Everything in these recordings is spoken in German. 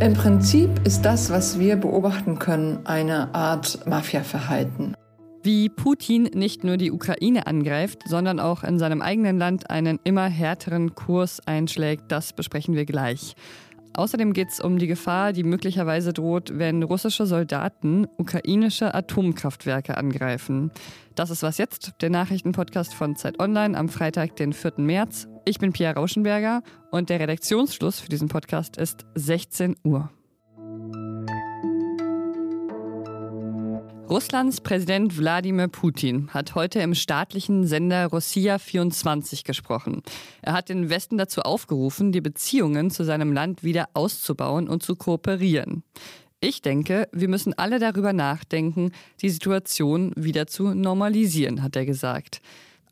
Im Prinzip ist das, was wir beobachten können, eine Art Mafia-Verhalten. Wie Putin nicht nur die Ukraine angreift, sondern auch in seinem eigenen Land einen immer härteren Kurs einschlägt, das besprechen wir gleich. Außerdem geht es um die Gefahr, die möglicherweise droht, wenn russische Soldaten ukrainische Atomkraftwerke angreifen. Das ist was jetzt, der Nachrichtenpodcast von Zeit Online am Freitag, den 4. März. Ich bin Pia Rauschenberger und der Redaktionsschluss für diesen Podcast ist 16 Uhr. Russlands Präsident Wladimir Putin hat heute im staatlichen Sender Rossiya 24 gesprochen. Er hat den Westen dazu aufgerufen, die Beziehungen zu seinem Land wieder auszubauen und zu kooperieren. Ich denke, wir müssen alle darüber nachdenken, die Situation wieder zu normalisieren, hat er gesagt.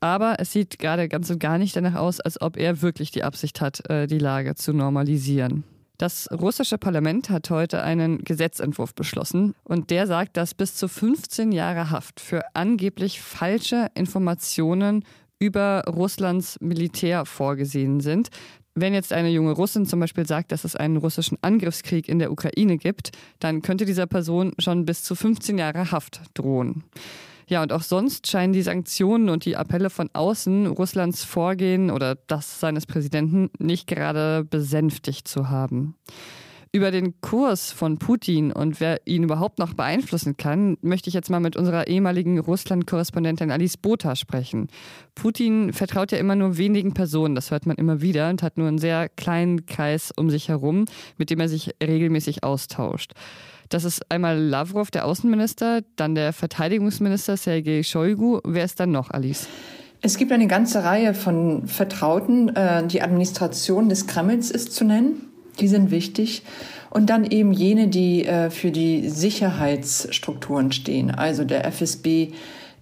Aber es sieht gerade ganz und gar nicht danach aus, als ob er wirklich die Absicht hat, äh, die Lage zu normalisieren. Das russische Parlament hat heute einen Gesetzentwurf beschlossen und der sagt, dass bis zu 15 Jahre Haft für angeblich falsche Informationen über Russlands Militär vorgesehen sind. Wenn jetzt eine junge Russin zum Beispiel sagt, dass es einen russischen Angriffskrieg in der Ukraine gibt, dann könnte dieser Person schon bis zu 15 Jahre Haft drohen. Ja, und auch sonst scheinen die Sanktionen und die Appelle von außen Russlands Vorgehen oder das seines Präsidenten nicht gerade besänftigt zu haben. Über den Kurs von Putin und wer ihn überhaupt noch beeinflussen kann, möchte ich jetzt mal mit unserer ehemaligen Russland-Korrespondentin Alice Botha sprechen. Putin vertraut ja immer nur wenigen Personen, das hört man immer wieder, und hat nur einen sehr kleinen Kreis um sich herum, mit dem er sich regelmäßig austauscht. Das ist einmal Lavrov, der Außenminister, dann der Verteidigungsminister Sergei Shoigu. Wer ist dann noch, Alice? Es gibt eine ganze Reihe von Vertrauten. Äh, die Administration des Kremls ist zu nennen. Die sind wichtig. Und dann eben jene, die äh, für die Sicherheitsstrukturen stehen. Also der FSB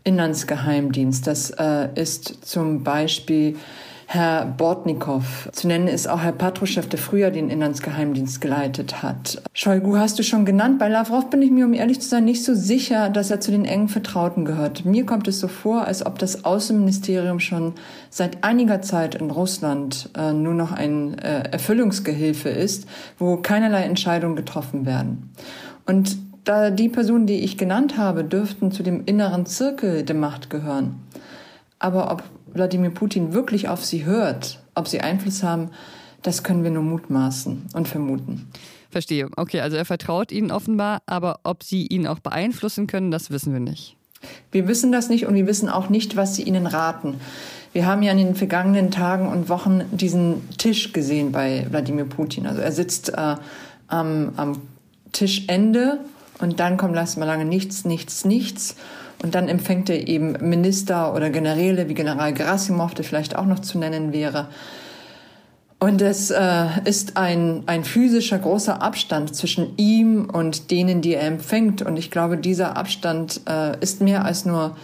Inlandsgeheimdienst. Das äh, ist zum Beispiel Herr Bortnikow. Zu nennen ist auch Herr Patruschew, der früher den Inlandsgeheimdienst geleitet hat. Shoigu hast du schon genannt. Bei Lavrov bin ich mir, um ehrlich zu sein, nicht so sicher, dass er zu den engen Vertrauten gehört. Mir kommt es so vor, als ob das Außenministerium schon seit einiger Zeit in Russland äh, nur noch ein äh, Erfüllungsgehilfe ist, wo keinerlei Entscheidungen getroffen werden. Und da die Personen, die ich genannt habe, dürften zu dem inneren Zirkel der Macht gehören. Aber ob Wladimir Putin wirklich auf sie hört, ob sie Einfluss haben, das können wir nur mutmaßen und vermuten. Verstehe. Okay, also er vertraut ihnen offenbar, aber ob sie ihn auch beeinflussen können, das wissen wir nicht. Wir wissen das nicht und wir wissen auch nicht, was sie ihnen raten. Wir haben ja in den vergangenen Tagen und Wochen diesen Tisch gesehen bei Wladimir Putin. Also er sitzt äh, am, am Tischende und dann kommt erstmal lange nichts, nichts, nichts. Und dann empfängt er eben Minister oder Generäle wie General Gerasimov, der vielleicht auch noch zu nennen wäre. Und es äh, ist ein, ein physischer großer Abstand zwischen ihm und denen, die er empfängt. Und ich glaube, dieser Abstand äh, ist mehr als nur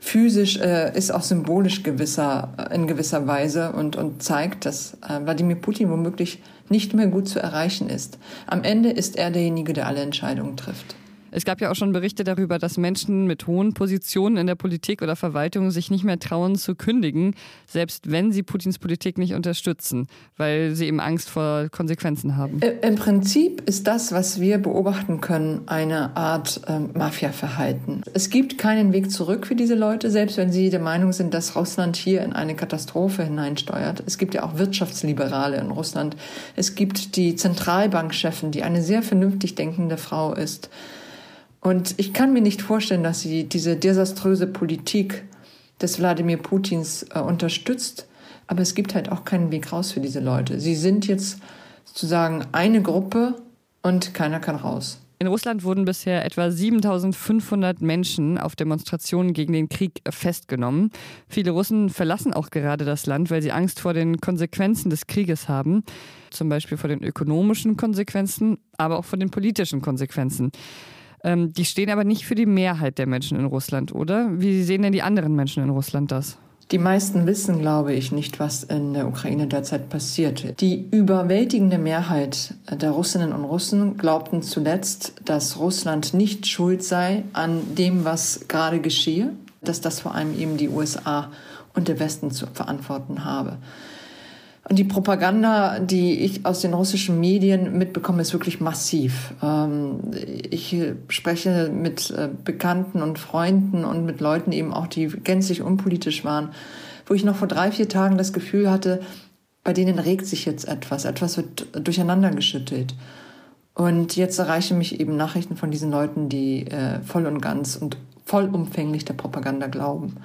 physisch, äh, ist auch symbolisch gewisser, äh, in gewisser Weise und, und zeigt, dass äh, Wladimir Putin womöglich nicht mehr gut zu erreichen ist. Am Ende ist er derjenige, der alle Entscheidungen trifft. Es gab ja auch schon Berichte darüber, dass Menschen mit hohen Positionen in der Politik oder Verwaltung sich nicht mehr trauen zu kündigen, selbst wenn sie Putins Politik nicht unterstützen, weil sie eben Angst vor Konsequenzen haben. Äh, Im Prinzip ist das, was wir beobachten können, eine Art äh, Mafia-Verhalten. Es gibt keinen Weg zurück für diese Leute, selbst wenn sie der Meinung sind, dass Russland hier in eine Katastrophe hineinsteuert. Es gibt ja auch Wirtschaftsliberale in Russland. Es gibt die Zentralbankchefin, die eine sehr vernünftig denkende Frau ist. Und ich kann mir nicht vorstellen, dass sie diese desaströse Politik des Wladimir Putins äh, unterstützt. Aber es gibt halt auch keinen Weg raus für diese Leute. Sie sind jetzt sozusagen eine Gruppe und keiner kann raus. In Russland wurden bisher etwa 7500 Menschen auf Demonstrationen gegen den Krieg festgenommen. Viele Russen verlassen auch gerade das Land, weil sie Angst vor den Konsequenzen des Krieges haben. Zum Beispiel vor den ökonomischen Konsequenzen, aber auch vor den politischen Konsequenzen. Ähm, die stehen aber nicht für die Mehrheit der Menschen in Russland, oder? Wie sehen denn die anderen Menschen in Russland das? Die meisten wissen, glaube ich, nicht, was in der Ukraine derzeit passiert. Die überwältigende Mehrheit der Russinnen und Russen glaubten zuletzt, dass Russland nicht schuld sei an dem, was gerade geschehe, dass das vor allem eben die USA und der Westen zu verantworten habe. Und die Propaganda, die ich aus den russischen Medien mitbekomme, ist wirklich massiv. Ähm, ich spreche mit äh, Bekannten und Freunden und mit Leuten eben auch, die gänzlich unpolitisch waren, wo ich noch vor drei, vier Tagen das Gefühl hatte, bei denen regt sich jetzt etwas, etwas wird durcheinander geschüttelt. Und jetzt erreichen mich eben Nachrichten von diesen Leuten, die äh, voll und ganz und vollumfänglich der Propaganda glauben.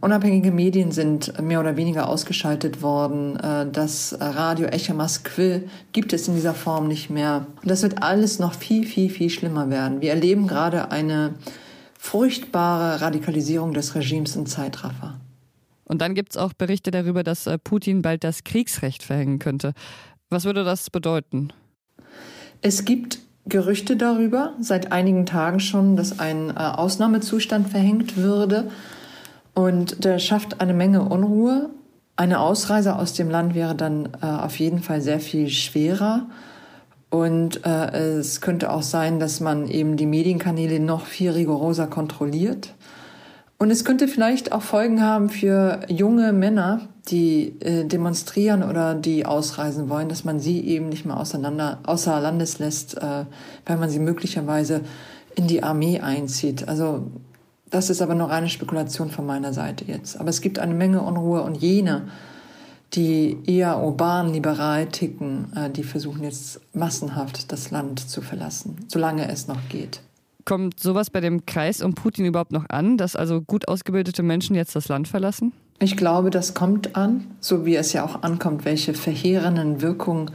Unabhängige Medien sind mehr oder weniger ausgeschaltet worden. Äh, das Radio Echo Moskwy gibt es in dieser Form nicht mehr. Und das wird alles noch viel, viel, viel schlimmer werden. Wir erleben gerade eine furchtbare Radikalisierung des Regimes in Zeitraffer. Und dann gibt es auch Berichte darüber, dass äh, Putin bald das Kriegsrecht verhängen könnte. Was würde das bedeuten? Es gibt Gerüchte darüber, seit einigen Tagen schon, dass ein äh, Ausnahmezustand verhängt würde. Und der schafft eine Menge Unruhe. Eine Ausreise aus dem Land wäre dann äh, auf jeden Fall sehr viel schwerer. Und äh, es könnte auch sein, dass man eben die Medienkanäle noch viel rigoroser kontrolliert. Und es könnte vielleicht auch Folgen haben für junge Männer, die äh, demonstrieren oder die ausreisen wollen, dass man sie eben nicht mehr auseinander, außer Landes lässt, äh, weil man sie möglicherweise in die Armee einzieht. Also das ist aber nur reine Spekulation von meiner Seite jetzt. Aber es gibt eine Menge Unruhe und jene, die eher urban liberal ticken, äh, die versuchen jetzt massenhaft das Land zu verlassen, solange es noch geht. Kommt sowas bei dem Kreis um Putin überhaupt noch an, dass also gut ausgebildete Menschen jetzt das Land verlassen? Ich glaube, das kommt an, so wie es ja auch ankommt, welche verheerenden Wirkungen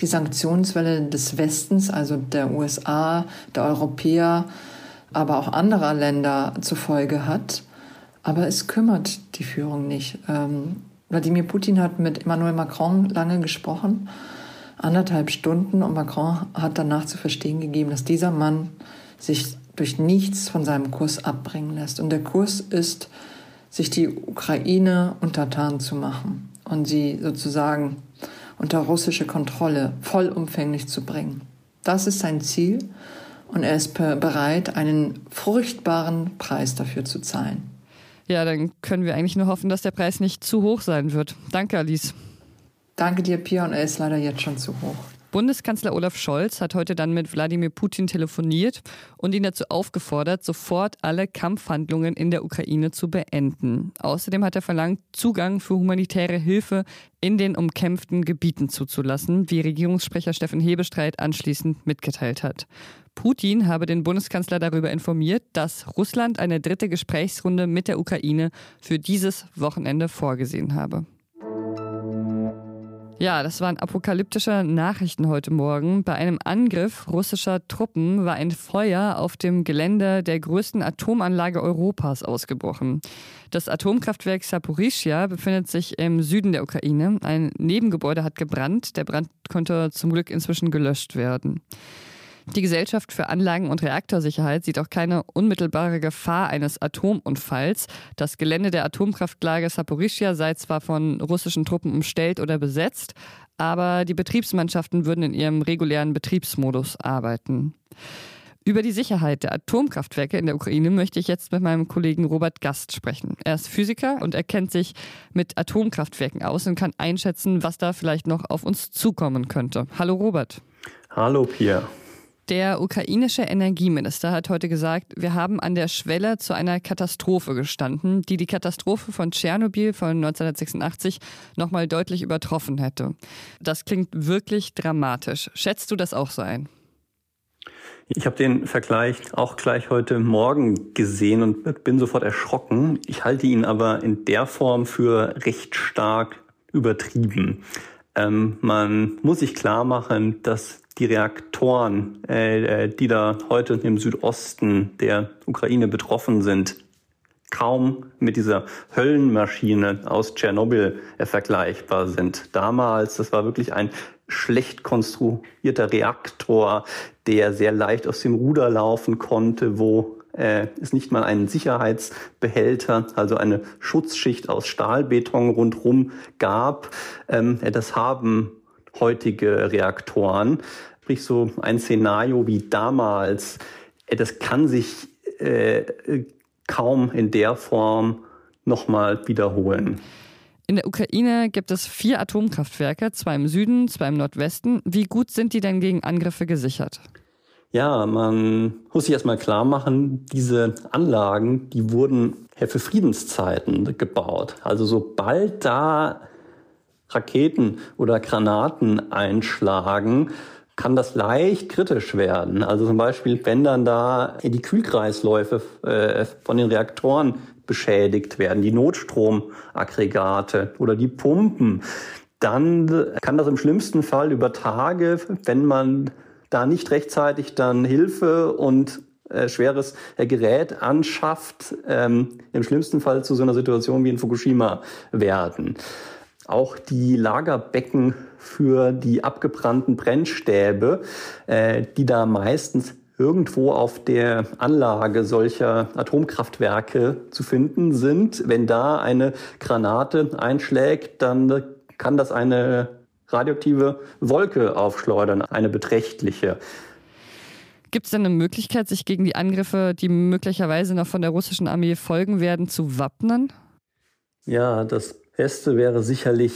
die Sanktionswelle des Westens, also der USA, der Europäer, aber auch anderer Länder zur Folge hat. Aber es kümmert die Führung nicht. Ähm, Wladimir Putin hat mit Emmanuel Macron lange gesprochen, anderthalb Stunden, und Macron hat danach zu verstehen gegeben, dass dieser Mann sich durch nichts von seinem Kurs abbringen lässt. Und der Kurs ist, sich die Ukraine untertan zu machen und sie sozusagen unter russische Kontrolle vollumfänglich zu bringen. Das ist sein Ziel und er ist bereit, einen furchtbaren Preis dafür zu zahlen. Ja, dann können wir eigentlich nur hoffen, dass der Preis nicht zu hoch sein wird. Danke, Alice. Danke dir, Pia, und er ist leider jetzt schon zu hoch. Bundeskanzler Olaf Scholz hat heute dann mit Wladimir Putin telefoniert und ihn dazu aufgefordert, sofort alle Kampfhandlungen in der Ukraine zu beenden. Außerdem hat er verlangt, Zugang für humanitäre Hilfe in den umkämpften Gebieten zuzulassen, wie Regierungssprecher Steffen Hebestreit anschließend mitgeteilt hat. Putin habe den Bundeskanzler darüber informiert, dass Russland eine dritte Gesprächsrunde mit der Ukraine für dieses Wochenende vorgesehen habe. Ja, das waren apokalyptische Nachrichten heute Morgen. Bei einem Angriff russischer Truppen war ein Feuer auf dem Gelände der größten Atomanlage Europas ausgebrochen. Das Atomkraftwerk Saporischia befindet sich im Süden der Ukraine. Ein Nebengebäude hat gebrannt. Der Brand konnte zum Glück inzwischen gelöscht werden. Die Gesellschaft für Anlagen- und Reaktorsicherheit sieht auch keine unmittelbare Gefahr eines Atomunfalls. Das Gelände der Atomkraftlager Saporischia sei zwar von russischen Truppen umstellt oder besetzt, aber die Betriebsmannschaften würden in ihrem regulären Betriebsmodus arbeiten. Über die Sicherheit der Atomkraftwerke in der Ukraine möchte ich jetzt mit meinem Kollegen Robert Gast sprechen. Er ist Physiker und er kennt sich mit Atomkraftwerken aus und kann einschätzen, was da vielleicht noch auf uns zukommen könnte. Hallo Robert. Hallo Pierre. Der ukrainische Energieminister hat heute gesagt, wir haben an der Schwelle zu einer Katastrophe gestanden, die die Katastrophe von Tschernobyl von 1986 nochmal deutlich übertroffen hätte. Das klingt wirklich dramatisch. Schätzt du das auch so ein? Ich habe den Vergleich auch gleich heute Morgen gesehen und bin sofort erschrocken. Ich halte ihn aber in der Form für recht stark übertrieben. Ähm, man muss sich klar machen, dass die Reaktoren, äh, die da heute im Südosten der Ukraine betroffen sind, kaum mit dieser Höllenmaschine aus Tschernobyl äh, vergleichbar sind. Damals, das war wirklich ein schlecht konstruierter Reaktor, der sehr leicht aus dem Ruder laufen konnte, wo äh, es nicht mal einen Sicherheitsbehälter, also eine Schutzschicht aus Stahlbeton rundherum gab. Ähm, das haben heutige Reaktoren. Sprich, so ein Szenario wie damals, äh, das kann sich äh, kaum in der Form nochmal wiederholen. In der Ukraine gibt es vier Atomkraftwerke, zwei im Süden, zwei im Nordwesten. Wie gut sind die denn gegen Angriffe gesichert? Ja, man muss sich erstmal klar machen, diese Anlagen, die wurden für Friedenszeiten gebaut. Also sobald da Raketen oder Granaten einschlagen, kann das leicht kritisch werden. Also zum Beispiel, wenn dann da die Kühlkreisläufe äh, von den Reaktoren beschädigt werden, die Notstromaggregate oder die Pumpen, dann kann das im schlimmsten Fall über Tage, wenn man da nicht rechtzeitig dann Hilfe und äh, schweres äh, Gerät anschafft, ähm, im schlimmsten Fall zu so einer Situation wie in Fukushima werden. Auch die Lagerbecken für die abgebrannten Brennstäbe, äh, die da meistens irgendwo auf der Anlage solcher Atomkraftwerke zu finden sind. Wenn da eine Granate einschlägt, dann kann das eine radioaktive Wolke aufschleudern, eine beträchtliche. Gibt es denn eine Möglichkeit, sich gegen die Angriffe, die möglicherweise noch von der russischen Armee folgen werden, zu wappnen? Ja, das Beste wäre sicherlich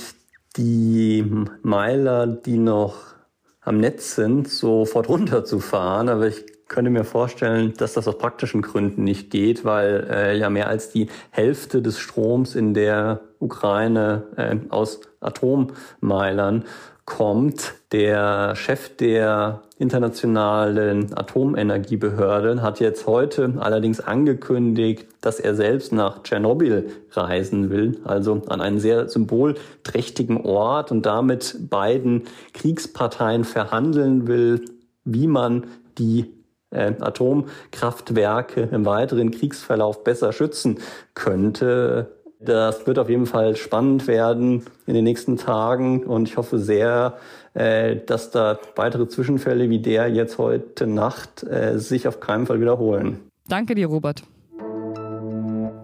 die Meiler, die noch am Netz sind, sofort runterzufahren. Aber ich könnte mir vorstellen, dass das aus praktischen Gründen nicht geht, weil äh, ja mehr als die Hälfte des Stroms in der Ukraine äh, aus Atommeilern kommt. Der Chef der internationalen Atomenergiebehörde hat jetzt heute allerdings angekündigt, dass er selbst nach Tschernobyl reisen will, also an einen sehr symbolträchtigen Ort und damit beiden Kriegsparteien verhandeln will, wie man die äh, Atomkraftwerke im weiteren Kriegsverlauf besser schützen könnte. Das wird auf jeden Fall spannend werden in den nächsten Tagen und ich hoffe sehr, äh, dass da weitere Zwischenfälle wie der jetzt heute Nacht äh, sich auf keinen Fall wiederholen. Danke dir, Robert.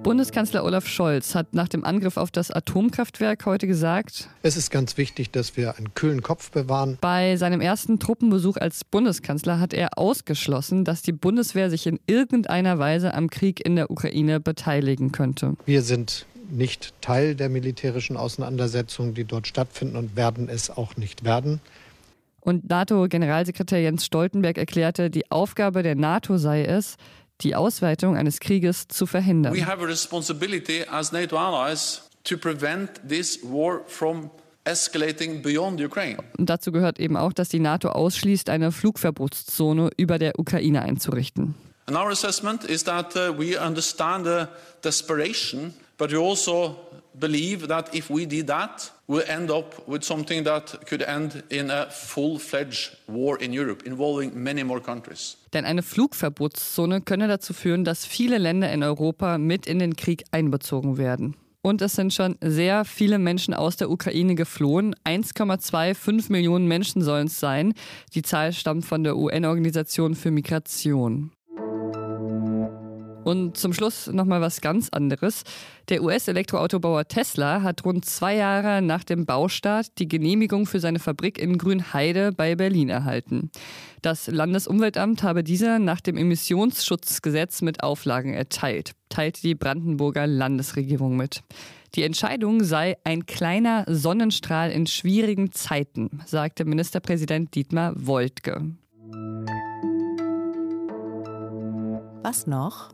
Bundeskanzler Olaf Scholz hat nach dem Angriff auf das Atomkraftwerk heute gesagt, es ist ganz wichtig, dass wir einen kühlen Kopf bewahren. Bei seinem ersten Truppenbesuch als Bundeskanzler hat er ausgeschlossen, dass die Bundeswehr sich in irgendeiner Weise am Krieg in der Ukraine beteiligen könnte. Wir sind nicht Teil der militärischen Auseinandersetzungen, die dort stattfinden und werden es auch nicht werden. Und NATO-Generalsekretär Jens Stoltenberg erklärte, die Aufgabe der NATO sei es, die Ausweitung eines Krieges zu verhindern. We have a responsibility as NATO allies to prevent this war from escalating beyond Ukraine. Und dazu gehört eben auch, dass die NATO ausschließt, eine Flugverbotszone über der Ukraine einzurichten. And our assessment is that uh, we understand the desperation, but we also believe that if we did that, we'll end up with something that could end in a full-fledged war in Europe, involving many more countries. Denn eine Flugverbotszone könne dazu führen, dass viele Länder in Europa mit in den Krieg einbezogen werden. Und es sind schon sehr viele Menschen aus der Ukraine geflohen. 1,25 Millionen Menschen sollen es sein. Die Zahl stammt von der UN-Organisation für Migration. Und zum Schluss nochmal was ganz anderes. Der US-Elektroautobauer Tesla hat rund zwei Jahre nach dem Baustart die Genehmigung für seine Fabrik in Grünheide bei Berlin erhalten. Das Landesumweltamt habe diese nach dem Emissionsschutzgesetz mit Auflagen erteilt, teilte die Brandenburger Landesregierung mit. Die Entscheidung sei ein kleiner Sonnenstrahl in schwierigen Zeiten, sagte Ministerpräsident Dietmar Woidke. Was noch?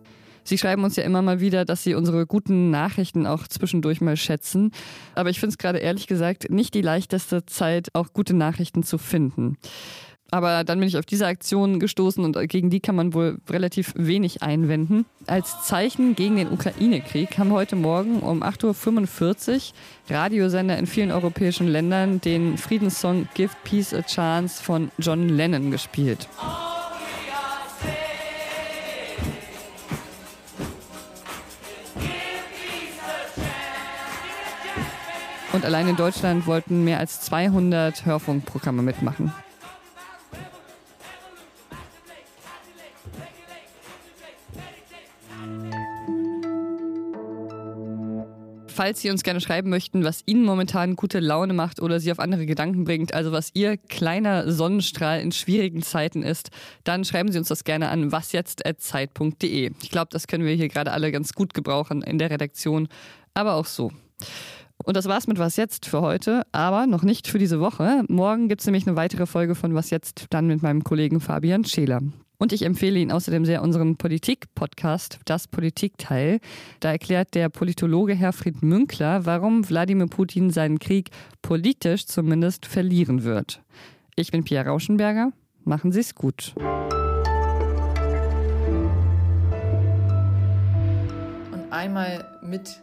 Sie schreiben uns ja immer mal wieder, dass Sie unsere guten Nachrichten auch zwischendurch mal schätzen. Aber ich finde es gerade ehrlich gesagt nicht die leichteste Zeit, auch gute Nachrichten zu finden. Aber dann bin ich auf diese Aktion gestoßen und gegen die kann man wohl relativ wenig einwenden. Als Zeichen gegen den Ukraine-Krieg haben heute Morgen um 8.45 Uhr Radiosender in vielen europäischen Ländern den Friedenssong Give Peace a Chance von John Lennon gespielt. Und allein in Deutschland wollten mehr als 200 Hörfunkprogramme mitmachen. falls Sie uns gerne schreiben möchten, was Ihnen momentan gute Laune macht oder Sie auf andere Gedanken bringt, also was Ihr kleiner Sonnenstrahl in schwierigen Zeiten ist, dann schreiben Sie uns das gerne an wasjetzt.zeit.de. Ich glaube, das können wir hier gerade alle ganz gut gebrauchen in der Redaktion, aber auch so. Und das war's mit Was jetzt für heute, aber noch nicht für diese Woche. Morgen gibt's nämlich eine weitere Folge von Was jetzt, dann mit meinem Kollegen Fabian Scheler. Und ich empfehle Ihnen außerdem sehr unseren Politik-Podcast, das Politikteil. Da erklärt der Politologe Herfried Münkler, warum Wladimir Putin seinen Krieg politisch zumindest verlieren wird. Ich bin Pia Rauschenberger. Machen Sie es gut. Und einmal mit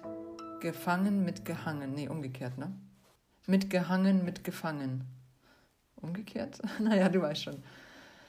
gefangen, mit gehangen. Nee, umgekehrt, ne? Mit gehangen, mit gefangen. Umgekehrt? Naja, du weißt schon.